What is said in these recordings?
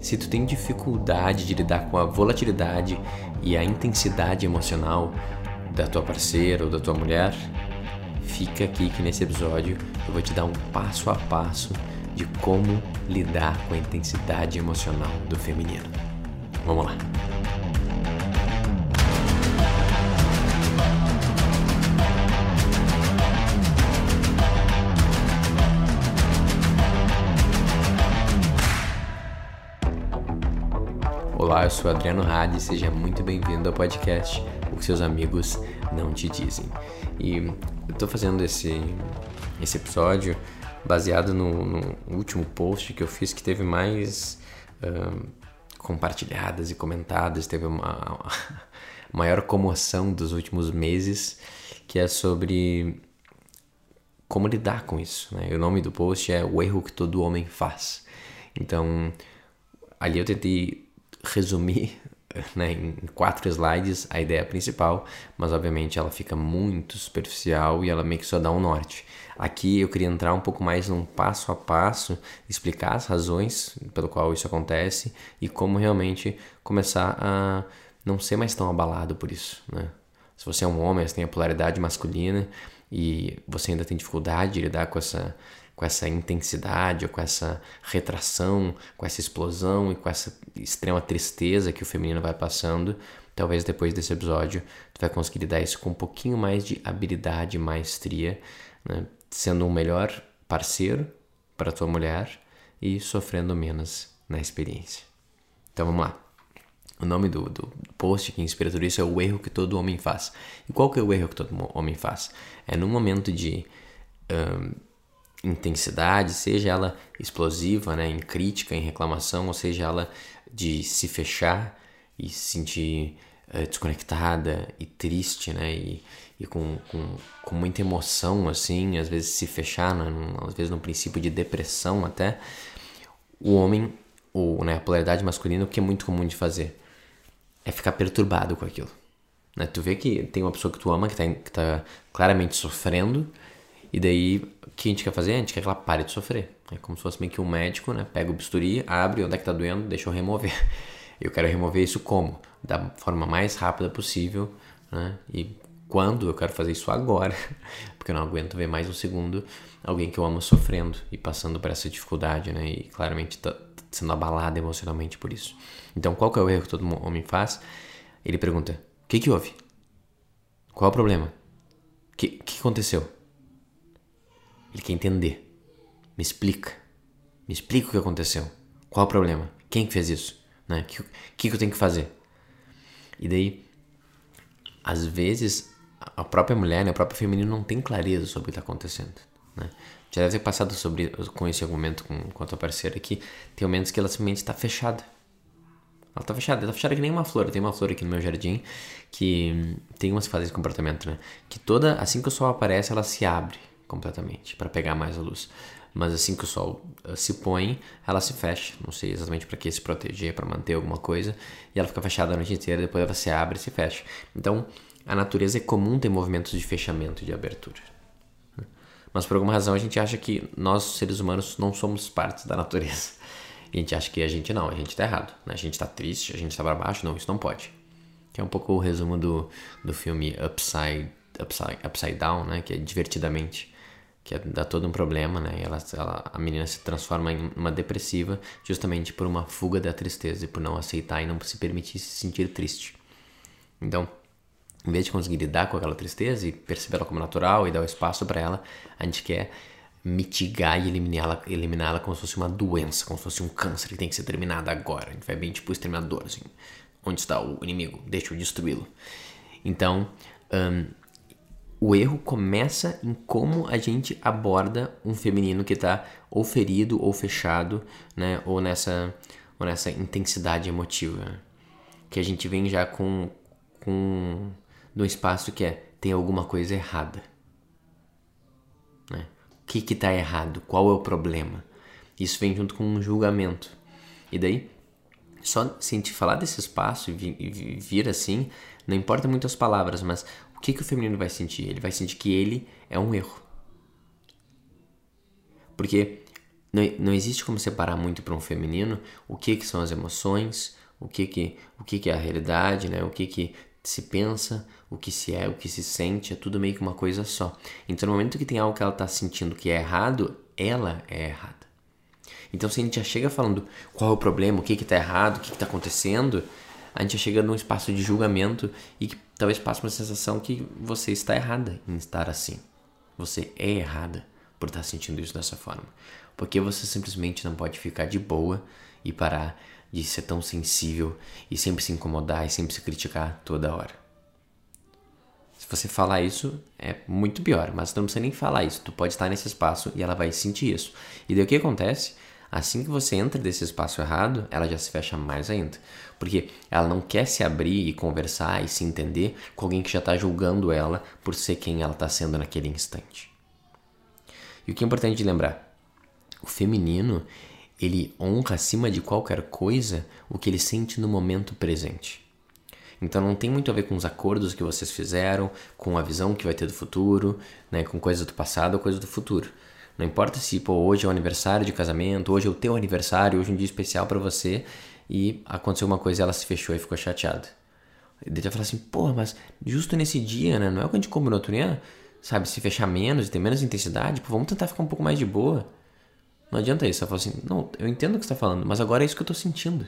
Se tu tem dificuldade de lidar com a volatilidade e a intensidade emocional da tua parceira ou da tua mulher, fica aqui que nesse episódio eu vou te dar um passo a passo de como lidar com a intensidade emocional do feminino. Vamos lá. Olá, eu sou Adriano Hadi, seja muito bem-vindo ao podcast O que seus amigos não te dizem. E eu tô fazendo esse, esse episódio baseado no, no último post que eu fiz que teve mais uh, compartilhadas e comentadas, teve uma, uma maior comoção dos últimos meses, que é sobre como lidar com isso. Né? O nome do post é O Erro que Todo Homem Faz. Então, ali eu tentei resumir né, em quatro slides a ideia principal, mas obviamente ela fica muito superficial e ela meio que só dá um norte. Aqui eu queria entrar um pouco mais num passo a passo, explicar as razões pelo qual isso acontece e como realmente começar a não ser mais tão abalado por isso. Né? Se você é um homem, você tem a polaridade masculina e você ainda tem dificuldade de lidar com essa com essa intensidade, ou com essa retração, com essa explosão e com essa extrema tristeza que o feminino vai passando, talvez depois desse episódio tu vai conseguir lidar isso com um pouquinho mais de habilidade maestria, né? sendo um melhor parceiro para tua mulher e sofrendo menos na experiência. Então vamos lá. O nome do, do post que inspira tudo isso é o erro que todo homem faz. E qual que é o erro que todo homem faz? É no momento de um, intensidade, seja ela explosiva, né, em crítica, em reclamação, ou seja ela de se fechar e se sentir uh, desconectada e triste, né, e, e com, com, com, muita emoção, assim, às vezes se fechar, né, num, às vezes num princípio de depressão até, o homem, ou né, a polaridade masculina, o que é muito comum de fazer é ficar perturbado com aquilo. Né? Tu vê que tem uma pessoa que tu ama que está tá claramente sofrendo, e daí, o que a gente quer fazer? A gente quer que ela pare de sofrer. É como se fosse meio que um médico, né? Pega o bisturi, abre onde é que tá doendo, deixa eu remover. Eu quero remover isso como? Da forma mais rápida possível, né? E quando? Eu quero fazer isso agora, porque eu não aguento ver mais um segundo alguém que eu amo sofrendo e passando por essa dificuldade, né? E claramente tá sendo abalado emocionalmente por isso. Então, qual que é o erro que todo homem faz? Ele pergunta: O que que houve? Qual é o problema? O que, que aconteceu? Ele quer entender. Me explica. Me explica o que aconteceu. Qual o problema? Quem fez isso? Né? O que, que, que eu tenho que fazer? E daí, às vezes, a própria mulher, né, o próprio feminino não tem clareza sobre o que está acontecendo. Né? Já deve ter passado sobre, com esse argumento com, com a tua parceira aqui. Tem momentos que ela simplesmente está fechada. Ela está fechada, ela tá fechada que nem uma flor. Tem uma flor aqui no meu jardim que tem umas fases de comportamento, né? Que toda, assim que o sol aparece, ela se abre completamente para pegar mais a luz. Mas assim que o sol uh, se põe, ela se fecha. Não sei exatamente para que se proteger, para manter alguma coisa. E ela fica fechada a noite inteira, depois ela se abre e se fecha. Então, a natureza é comum ter movimentos de fechamento e de abertura. Mas por alguma razão a gente acha que nós, seres humanos, não somos partes da natureza. E a gente acha que a gente não, a gente está errado. Né? A gente está triste, a gente está para baixo. Não, isso não pode. Que é um pouco o resumo do, do filme Upside, Upside, Upside Down, né? que é divertidamente que é, dá todo um problema, né? E ela, ela, a menina se transforma em uma depressiva justamente por uma fuga da tristeza e por não aceitar e não se permitir se sentir triste. Então, em vez de conseguir lidar com aquela tristeza e perceber ela como natural e dar o espaço para ela, a gente quer mitigar e eliminá-la eliminá como se fosse uma doença, como se fosse um câncer que tem que ser terminado agora. A gente vai bem tipo exterminador, assim. Onde está o inimigo? Deixa eu destruí-lo. Então, um, o erro começa em como a gente aborda um feminino que está ou ferido ou fechado, né? Ou nessa, ou nessa intensidade emotiva. Que a gente vem já com, com no espaço que é tem alguma coisa errada. Né? O que que tá errado? Qual é o problema? Isso vem junto com um julgamento. E daí, só se a gente falar desse espaço e vir assim, não importa muito as palavras, mas o que, que o feminino vai sentir? Ele vai sentir que ele é um erro. Porque não, não existe como separar muito para um feminino o que, que são as emoções, o que que, o que que é a realidade, né? O que que se pensa, o que se é, o que se sente, é tudo meio que uma coisa só. Então, no momento que tem algo que ela está sentindo que é errado, ela é errada. Então, se a gente já chega falando qual é o problema, o que está errado, o que está acontecendo, a gente já chega num espaço de julgamento e que talvez passe uma sensação que você está errada em estar assim. Você é errada por estar sentindo isso dessa forma. Porque você simplesmente não pode ficar de boa e parar de ser tão sensível e sempre se incomodar e sempre se criticar toda hora. Se você falar isso, é muito pior, mas tu não precisa nem falar isso. Tu pode estar nesse espaço e ela vai sentir isso. E daí o que acontece? Assim que você entra nesse espaço errado, ela já se fecha mais ainda. Porque ela não quer se abrir e conversar e se entender com alguém que já está julgando ela por ser quem ela está sendo naquele instante. E o que é importante lembrar? O feminino, ele honra acima de qualquer coisa o que ele sente no momento presente. Então não tem muito a ver com os acordos que vocês fizeram, com a visão que vai ter do futuro, né, com coisas do passado ou coisas do futuro. Não importa se pô, hoje é o aniversário de casamento, hoje é o teu aniversário, hoje é um dia especial para você e aconteceu uma coisa e ela se fechou e ficou chateada. Ele vai falar assim, pô, mas justo nesse dia, né? Não é o que a gente combinou outro dia? Sabe, se fechar menos e ter menos intensidade, pô, vamos tentar ficar um pouco mais de boa. Não adianta isso. Ela fala assim: Não, eu entendo o que você está falando, mas agora é isso que eu estou sentindo.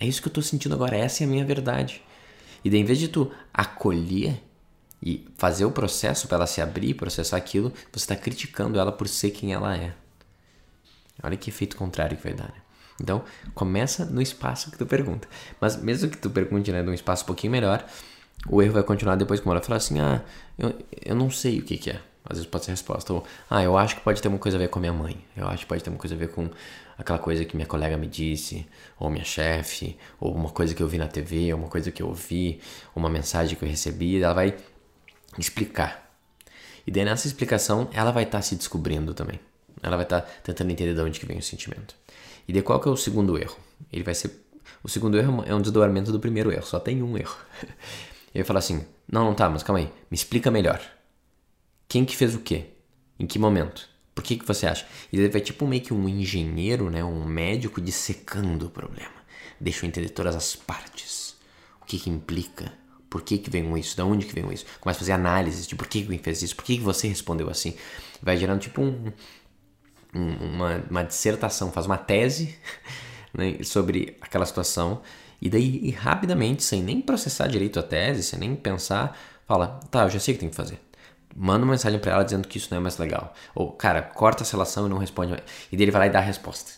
É isso que eu estou sentindo agora, essa é a minha verdade. E daí, em vez de tu acolher e fazer o processo para ela se abrir, processar aquilo, você está criticando ela por ser quem ela é. Olha que efeito contrário que vai dar, né? Então, começa no espaço que tu pergunta. Mas mesmo que tu pergunte, né, num espaço um pouquinho melhor, o erro vai continuar depois com ela falar assim: "Ah, eu, eu não sei o que que é". Às vezes pode ser a resposta. Ou, ah, eu acho que pode ter uma coisa a ver com a minha mãe. Eu acho que pode ter uma coisa a ver com aquela coisa que minha colega me disse, ou minha chefe, ou uma coisa que eu vi na TV, ou uma coisa que eu ouvi, uma mensagem que eu recebi. Ela vai explicar. E daí nessa explicação, ela vai estar tá se descobrindo também. Ela vai estar tá tentando entender de onde que vem o sentimento. E daí qual que é o segundo erro? Ele vai ser... O segundo erro é um desdobramento do primeiro erro. Só tem um erro. Ele vai falar assim, não, não tá, mas calma aí. Me explica melhor. Quem que fez o quê? Em que momento? Por que, que você acha? E ele vai tipo meio que um engenheiro, né? um médico dissecando o problema. Deixa eu entender todas as partes. O que que implica? Por que que vem isso? Da onde que vem isso? Começa a fazer análises de por que que fez isso? Por que que você respondeu assim? Vai gerando tipo um, um, uma, uma dissertação, faz uma tese né, sobre aquela situação. E daí, e rapidamente, sem nem processar direito a tese, sem nem pensar, fala, tá, eu já sei o que tem que fazer manda uma mensagem para ela dizendo que isso não é mais legal. Ou, cara, corta essa relação e não responde mais. E dele vai lá e dá a resposta.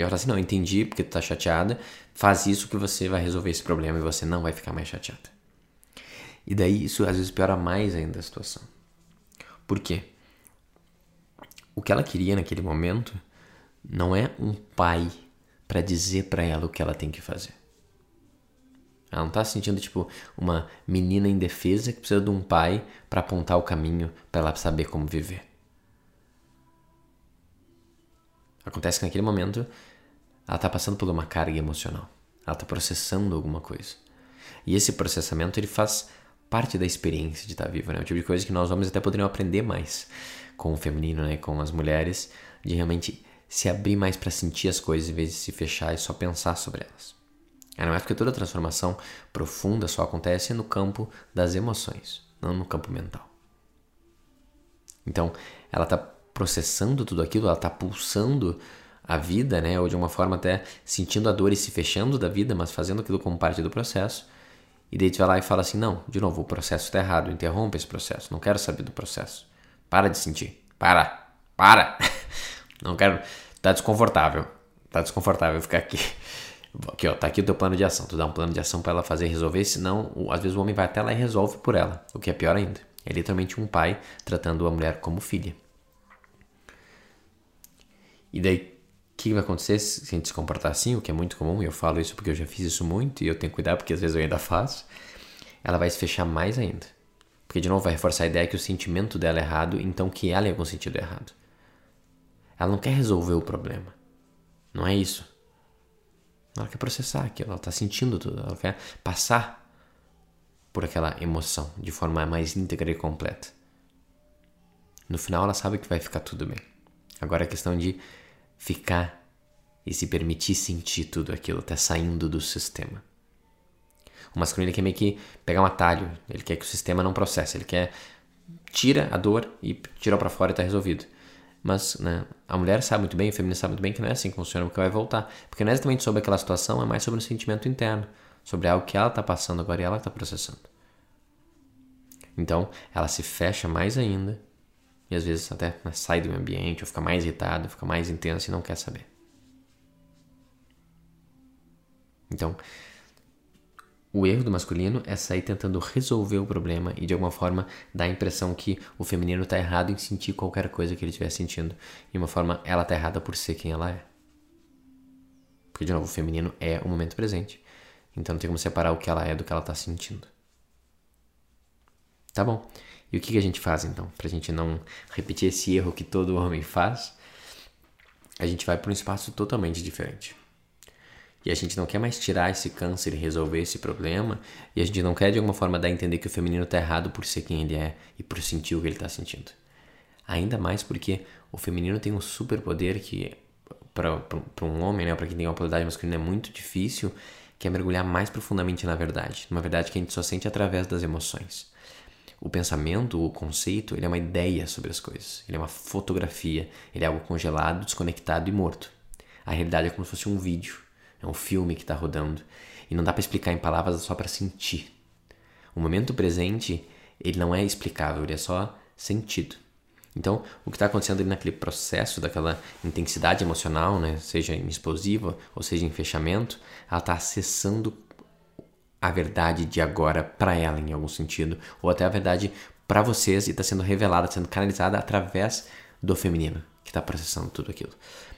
E eu falo assim, não, entendi porque tu tá chateada, faz isso que você vai resolver esse problema e você não vai ficar mais chateada. E daí isso às vezes piora mais ainda a situação. Por quê? O que ela queria naquele momento não é um pai para dizer para ela o que ela tem que fazer. Ela não tá se sentindo tipo uma menina indefesa que precisa de um pai para apontar o caminho para ela saber como viver. Acontece que naquele momento ela tá passando por uma carga emocional. Ela tá processando alguma coisa. E esse processamento ele faz parte da experiência de estar tá viva, né? É o tipo de coisa que nós homens até poderiam aprender mais com o feminino, né, com as mulheres, de realmente se abrir mais para sentir as coisas em vez de se fechar e só pensar sobre elas. Ainda mais porque toda transformação profunda só acontece no campo das emoções, não no campo mental. Então, ela está processando tudo aquilo, ela está pulsando a vida, né? Ou de uma forma até sentindo a dor e se fechando da vida, mas fazendo aquilo como parte do processo. E daí tu vai lá e fala assim: não, de novo, o processo está errado, interrompe esse processo, não quero saber do processo. Para de sentir. Para! Para! Não quero. Tá desconfortável. Tá desconfortável ficar aqui. Aqui, ó, tá aqui o teu plano de ação. Tu dá um plano de ação para ela fazer resolver, senão, às vezes o homem vai até lá e resolve por ela, o que é pior ainda. É literalmente um pai tratando a mulher como filha. E daí, que vai acontecer se a gente se comportar assim, o que é muito comum, e eu falo isso porque eu já fiz isso muito e eu tenho que cuidar porque às vezes eu ainda faço. Ela vai se fechar mais ainda. Porque, de novo, vai reforçar a ideia que o sentimento dela é errado, então que ela em algum sentido é errado. Ela não quer resolver o problema. Não é isso. Ela quer processar aquilo, ela está sentindo tudo, ela quer passar por aquela emoção de forma mais íntegra e completa. No final, ela sabe que vai ficar tudo bem. Agora a questão de ficar e se permitir sentir tudo aquilo, até saindo do sistema. O masculino quer meio que pegar um atalho, ele quer que o sistema não processe, ele quer tira a dor e tirou para fora e tá resolvido. Mas né, a mulher sabe muito bem, o feminino sabe muito bem que não é assim que funciona, porque vai voltar. Porque não é exatamente sobre aquela situação, é mais sobre um sentimento interno, sobre algo que ela está passando agora e ela está processando. Então, ela se fecha mais ainda e às vezes até né, sai do ambiente, ou fica mais irritada, fica mais intensa e não quer saber. Então, o erro do masculino é sair tentando resolver o problema e de alguma forma dar a impressão que o feminino está errado em sentir qualquer coisa que ele estiver sentindo. E uma forma, ela está errada por ser quem ela é. Porque, de novo, o feminino é o momento presente. Então não tem como separar o que ela é do que ela está sentindo. Tá bom. E o que, que a gente faz então? Pra gente não repetir esse erro que todo homem faz, a gente vai para um espaço totalmente diferente. E a gente não quer mais tirar esse câncer e resolver esse problema. E a gente não quer de alguma forma dar a entender que o feminino está errado por ser quem ele é e por sentir o que ele está sentindo. Ainda mais porque o feminino tem um superpoder que para um homem, né, para quem tem uma polaridade masculina é muito difícil, que é mergulhar mais profundamente na verdade, uma verdade que a gente só sente através das emoções. O pensamento, o conceito, ele é uma ideia sobre as coisas, ele é uma fotografia, ele é algo congelado, desconectado e morto. A realidade é como se fosse um vídeo é um filme que está rodando. E não dá para explicar em palavras, é só para sentir. O momento presente, ele não é explicável, ele é só sentido. Então, o que está acontecendo ali naquele processo daquela intensidade emocional, né, seja em explosiva ou seja em fechamento, ela está acessando a verdade de agora para ela em algum sentido, ou até a verdade para vocês e está sendo revelada, sendo canalizada através do feminino que está processando tudo aquilo.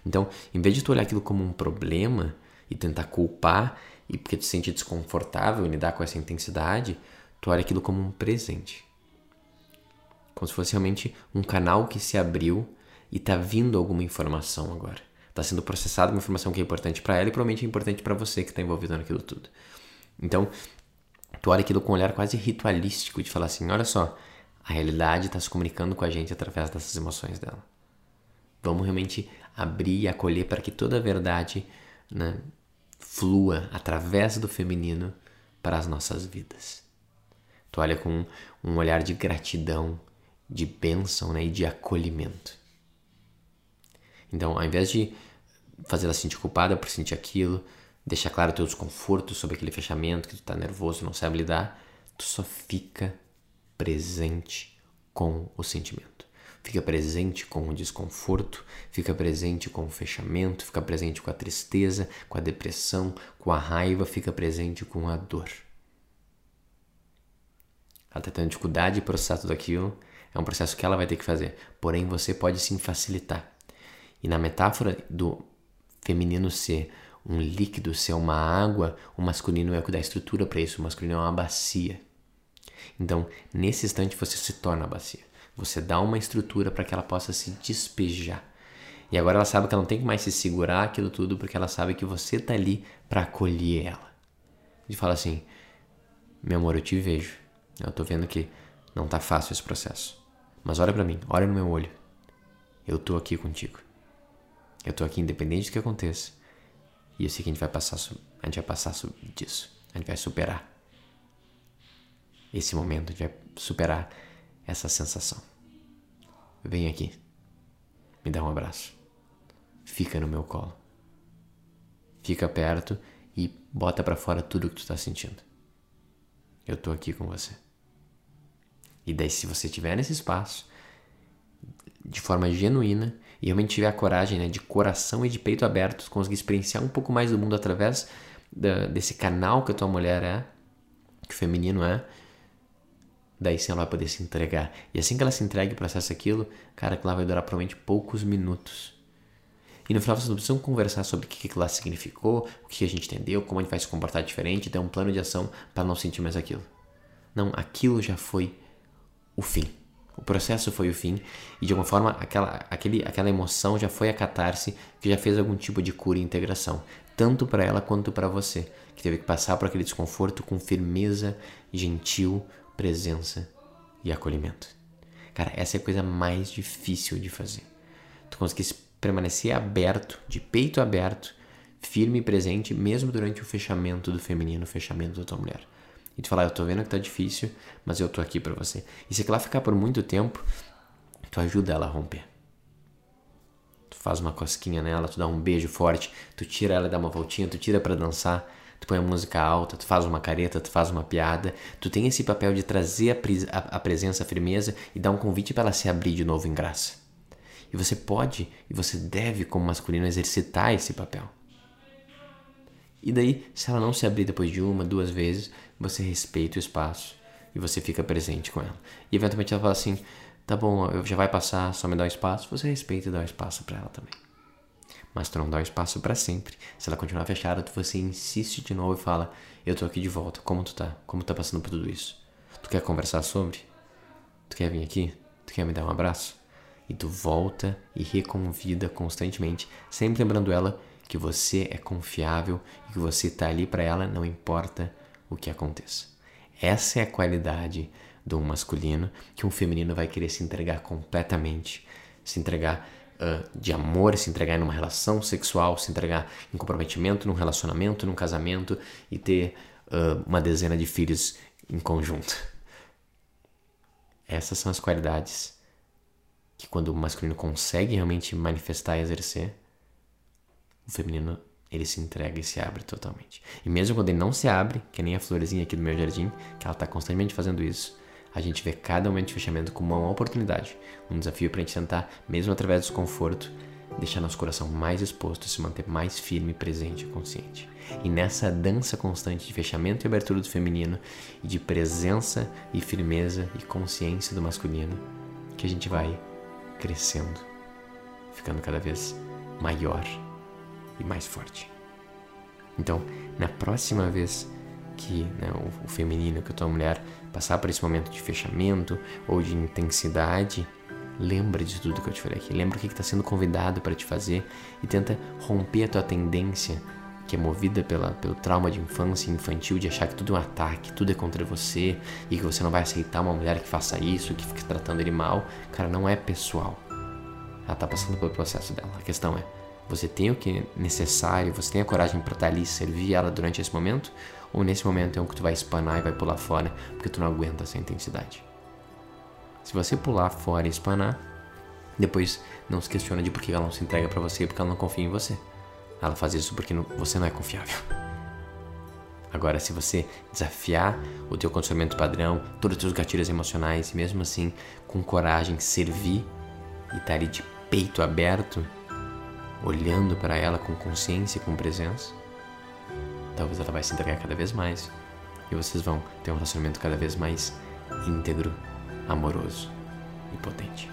Então, em vez de tu olhar aquilo como um problema, e tentar culpar e porque te sente desconfortável em lidar com essa intensidade, tu olha aquilo como um presente. Como se fosse realmente um canal que se abriu e tá vindo alguma informação agora. Tá sendo processada uma informação que é importante para ela e provavelmente é importante para você que está envolvido naquilo tudo. Então, tu olha aquilo com um olhar quase ritualístico de falar assim: olha só, a realidade está se comunicando com a gente através dessas emoções dela. Vamos realmente abrir e acolher para que toda a verdade né, flua através do feminino para as nossas vidas. Tu olha com um olhar de gratidão, de bênção né, e de acolhimento. Então, ao invés de fazer ela sentir culpada por sentir aquilo, deixar claro o teu desconforto sobre aquele fechamento, que tu tá nervoso, não sabe lidar, tu só fica presente com o sentimento. Fica presente com o desconforto, fica presente com o fechamento, fica presente com a tristeza, com a depressão, com a raiva, fica presente com a dor. Ela está tendo dificuldade de processar tudo aquilo, é um processo que ela vai ter que fazer, porém você pode sim facilitar. E na metáfora do feminino ser um líquido, ser uma água, o masculino é o que dá estrutura para isso, o masculino é uma bacia. Então, nesse instante você se torna a bacia. Você dá uma estrutura para que ela possa se despejar. E agora ela sabe que ela não tem que mais se segurar aquilo tudo, porque ela sabe que você tá ali para acolher ela. E fala assim: "Meu amor, eu te vejo. Eu tô vendo que não tá fácil esse processo. Mas olha para mim, olha no meu olho. Eu tô aqui contigo. Eu tô aqui independente do que aconteça. E eu sei que a gente vai passar, a gente vai passar disso. A gente vai superar esse momento, a gente vai superar essa sensação. Vem aqui. Me dá um abraço. Fica no meu colo. Fica perto e bota para fora tudo que tu tá sentindo. Eu tô aqui com você. E daí, se você tiver nesse espaço, de forma genuína, e realmente tiver a coragem, né, de coração e de peito aberto, conseguir experienciar um pouco mais do mundo através da, desse canal que a tua mulher é, que o feminino é, daí sim ela vai poder se entregar. E assim que ela se entrega e processa aquilo, cara, aquilo lá vai durar provavelmente poucos minutos. E no final vocês não precisam conversar sobre o que aquilo lá significou, o que a gente entendeu, como a gente vai se comportar diferente, ter um plano de ação para não sentir mais aquilo. Não, aquilo já foi o fim. O processo foi o fim e de alguma forma aquela, aquele, aquela emoção já foi a catarse que já fez algum tipo de cura e integração, tanto para ela quanto para você, que teve que passar por aquele desconforto com firmeza, gentil, presença e acolhimento. Cara, essa é a coisa mais difícil de fazer. tu conseguisse permanecer aberto, de peito aberto, firme e presente, mesmo durante o fechamento do feminino, o fechamento da tua mulher. E tu falar, eu tô vendo que tá difícil, mas eu tô aqui para você. E se ela ficar por muito tempo, tu ajuda ela a romper. Tu faz uma cosquinha nela, tu dá um beijo forte, tu tira ela, dá uma voltinha, tu tira para dançar, tu põe a música alta, tu faz uma careta, tu faz uma piada. Tu tem esse papel de trazer a, a, a presença, a firmeza e dar um convite para ela se abrir de novo em graça. E você pode e você deve, como masculino, exercitar esse papel. E daí, se ela não se abrir depois de uma, duas vezes, você respeita o espaço e você fica presente com ela. E eventualmente ela fala assim: tá bom, já vai passar, só me dá um espaço. Você respeita e dá um espaço para ela também. Mas tu não dá um espaço para sempre. Se ela continuar fechada, você insiste de novo e fala: eu tô aqui de volta. Como tu tá? Como tu tá passando por tudo isso? Tu quer conversar sobre? Tu quer vir aqui? Tu quer me dar um abraço? E tu volta e reconvida constantemente, sempre lembrando ela que você é confiável e que você está ali para ela, não importa o que aconteça. Essa é a qualidade do masculino que um feminino vai querer se entregar completamente, se entregar uh, de amor, se entregar em uma relação sexual, se entregar em comprometimento, num relacionamento, num casamento e ter uh, uma dezena de filhos em conjunto. Essas são as qualidades que quando o masculino consegue realmente manifestar e exercer, o feminino ele se entrega e se abre totalmente. E mesmo quando ele não se abre, que nem a florzinha aqui do meu jardim, que ela está constantemente fazendo isso, a gente vê cada momento de fechamento como uma oportunidade, um desafio para a gente tentar, mesmo através do desconforto, deixar nosso coração mais exposto, se manter mais firme, presente e consciente. E nessa dança constante de fechamento e abertura do feminino, e de presença e firmeza e consciência do masculino, que a gente vai crescendo, ficando cada vez maior e mais forte. Então, na próxima vez que né, o, feminino, que a tua mulher passar por esse momento de fechamento ou de intensidade, lembra de tudo que eu te falei aqui. Lembra o que está sendo convidado para te fazer e tenta romper a tua tendência que é movida pela, pelo trauma de infância infantil de achar que tudo é um ataque, tudo é contra você e que você não vai aceitar uma mulher que faça isso, que fique tratando ele mal. Cara, não é pessoal. Ela está passando pelo processo dela. A questão é, você tem o que é necessário, você tem a coragem para estar tá ali e servir ela durante esse momento? Ou nesse momento é um que tu vai espanar e vai pular fora porque tu não aguenta essa intensidade? Se você pular fora e espanar, depois não se questiona de por que ela não se entrega para você porque ela não confia em você. Ela faz isso porque não, você não é confiável. Agora, se você desafiar o teu condicionamento padrão, todos os teus gatilhos emocionais e mesmo assim com coragem servir e estar tá ali de peito aberto, olhando para ela com consciência e com presença, talvez ela vai se entregar cada vez mais e vocês vão ter um relacionamento cada vez mais íntegro, amoroso e potente.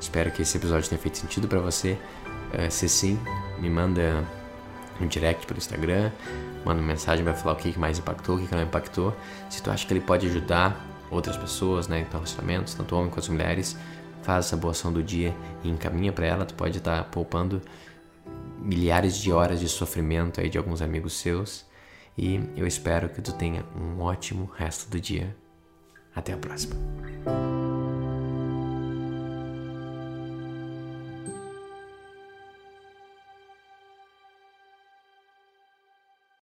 Espero que esse episódio tenha feito sentido para você. Uh, se sim, me manda um direct pelo Instagram, manda uma mensagem para falar o que mais impactou, o que não impactou. Se tu acha que ele pode ajudar outras pessoas, né, em relacionamentos, tanto homens quanto mulheres, faz essa boa ação do dia e encaminha para ela, tu pode estar tá poupando milhares de horas de sofrimento aí de alguns amigos seus. E eu espero que tu tenha um ótimo resto do dia. Até a próxima.